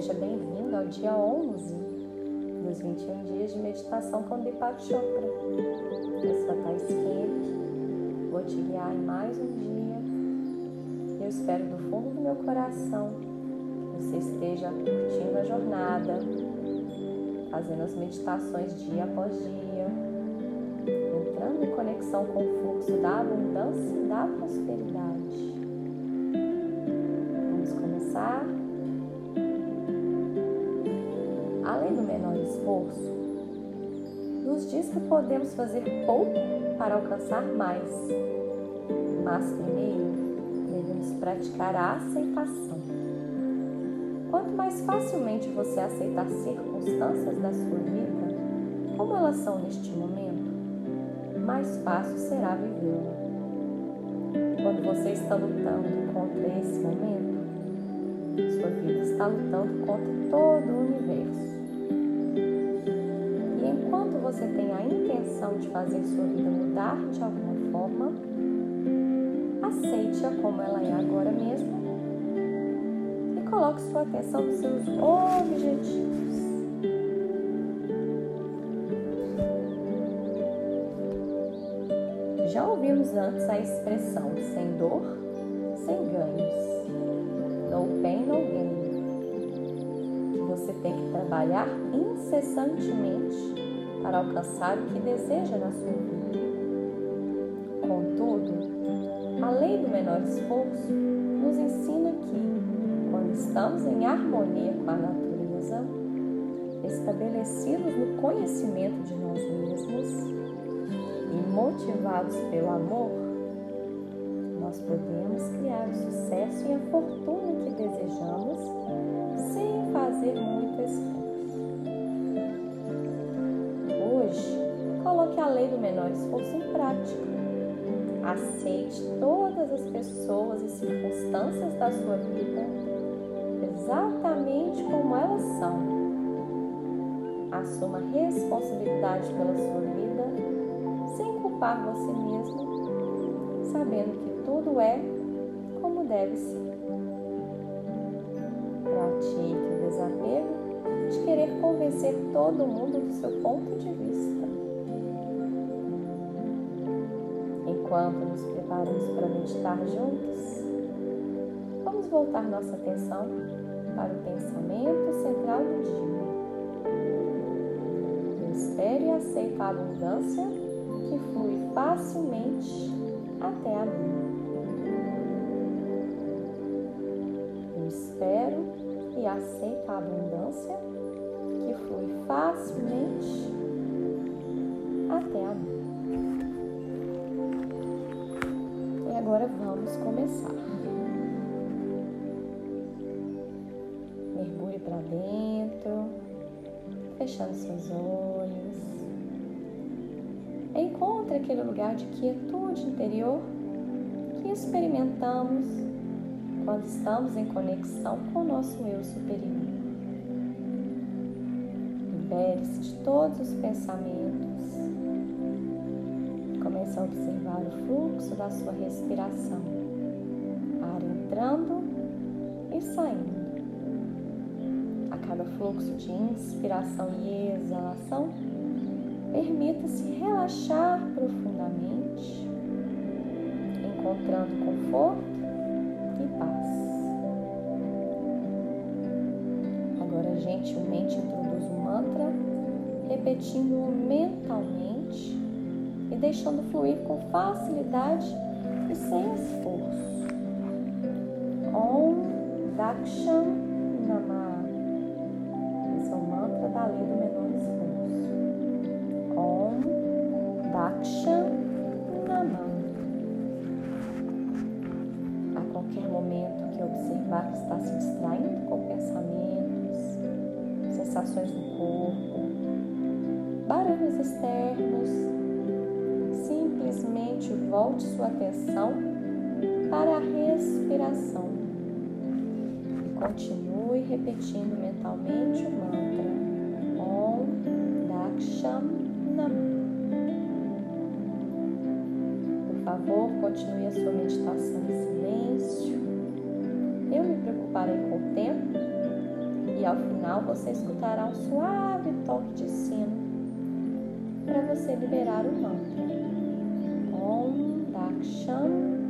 Seja bem-vindo ao dia 11 dos 21 dias de meditação com Deepak Chopra. Eu sou a Thais vou te guiar em mais um dia. Eu espero do fundo do meu coração que você esteja curtindo a jornada, fazendo as meditações dia após dia, entrando em conexão com o fluxo da abundância e da prosperidade. Vamos começar? Do menor esforço, nos diz que podemos fazer pouco para alcançar mais, mas primeiro devemos praticar a aceitação. Quanto mais facilmente você aceitar circunstâncias da sua vida, como elas são neste momento, mais fácil será vivê-la. Quando você está lutando contra esse momento, sua vida está lutando contra todo o universo. E você tem a intenção de fazer sua vida mudar de alguma forma, aceite-a como ela é agora mesmo coloque sua atenção nos seus objetivos. Já ouvimos antes a expressão sem dor, sem ganhos. No pain, no gain. Que você tem que trabalhar incessantemente para alcançar o que deseja na sua vida. Contudo, a lei do menor esforço nos ensina que quando estamos em harmonia com a natureza, estabelecidos no conhecimento de nós mesmos e motivados pelo amor, nós podemos criar o sucesso e a fortuna que desejamos sem fazer muito esforço. Hoje, coloque a lei do menor esforço em prática. Aceite todas as pessoas e circunstâncias da sua vida exatamente como elas são. Assuma responsabilidade pela sua vida sem culpar você mesmo, sabendo que tudo é como deve ser. Pratique o desapego de querer convencer todo mundo do seu ponto de vista. Enquanto nos preparamos para meditar juntos, vamos voltar nossa atenção para o pensamento central do dia. espere e aceito a abundância que flui facilmente até a mim. Eu espero e aceito a abundância facilmente até a mim. E agora vamos começar. para dentro, fechando seus olhos. Encontre aquele lugar de quietude interior que experimentamos quando estamos em conexão com o nosso eu superior. Libere-se de todos os pensamentos. Comece a observar o fluxo da sua respiração. Ar entrando e saindo cada fluxo de inspiração e exalação, permita-se relaxar profundamente, encontrando conforto e paz. Gentilmente introduz o mantra, repetindo-o mentalmente e deixando fluir com facilidade e sem esforço. Om Daksham externos, simplesmente volte sua atenção para a respiração e continue repetindo mentalmente o mantra. Por favor, continue a sua meditação em silêncio. Eu me preocuparei com o tempo e ao final você escutará um suave toque de sino para você liberar o mantra. Om Daksham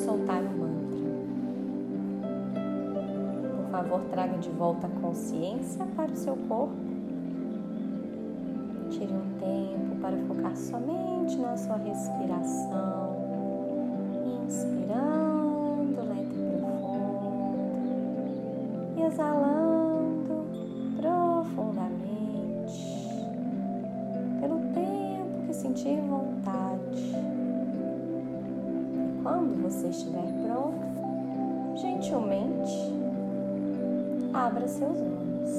soltar o mantra. Por favor, traga de volta a consciência para o seu corpo. Tire um tempo para focar somente na sua respiração. Inspirando lento e profundo. E exalando profundamente. Pelo tempo que sentir vontade quando você estiver pronto, gentilmente abra seus olhos.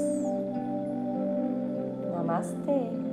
Namastê.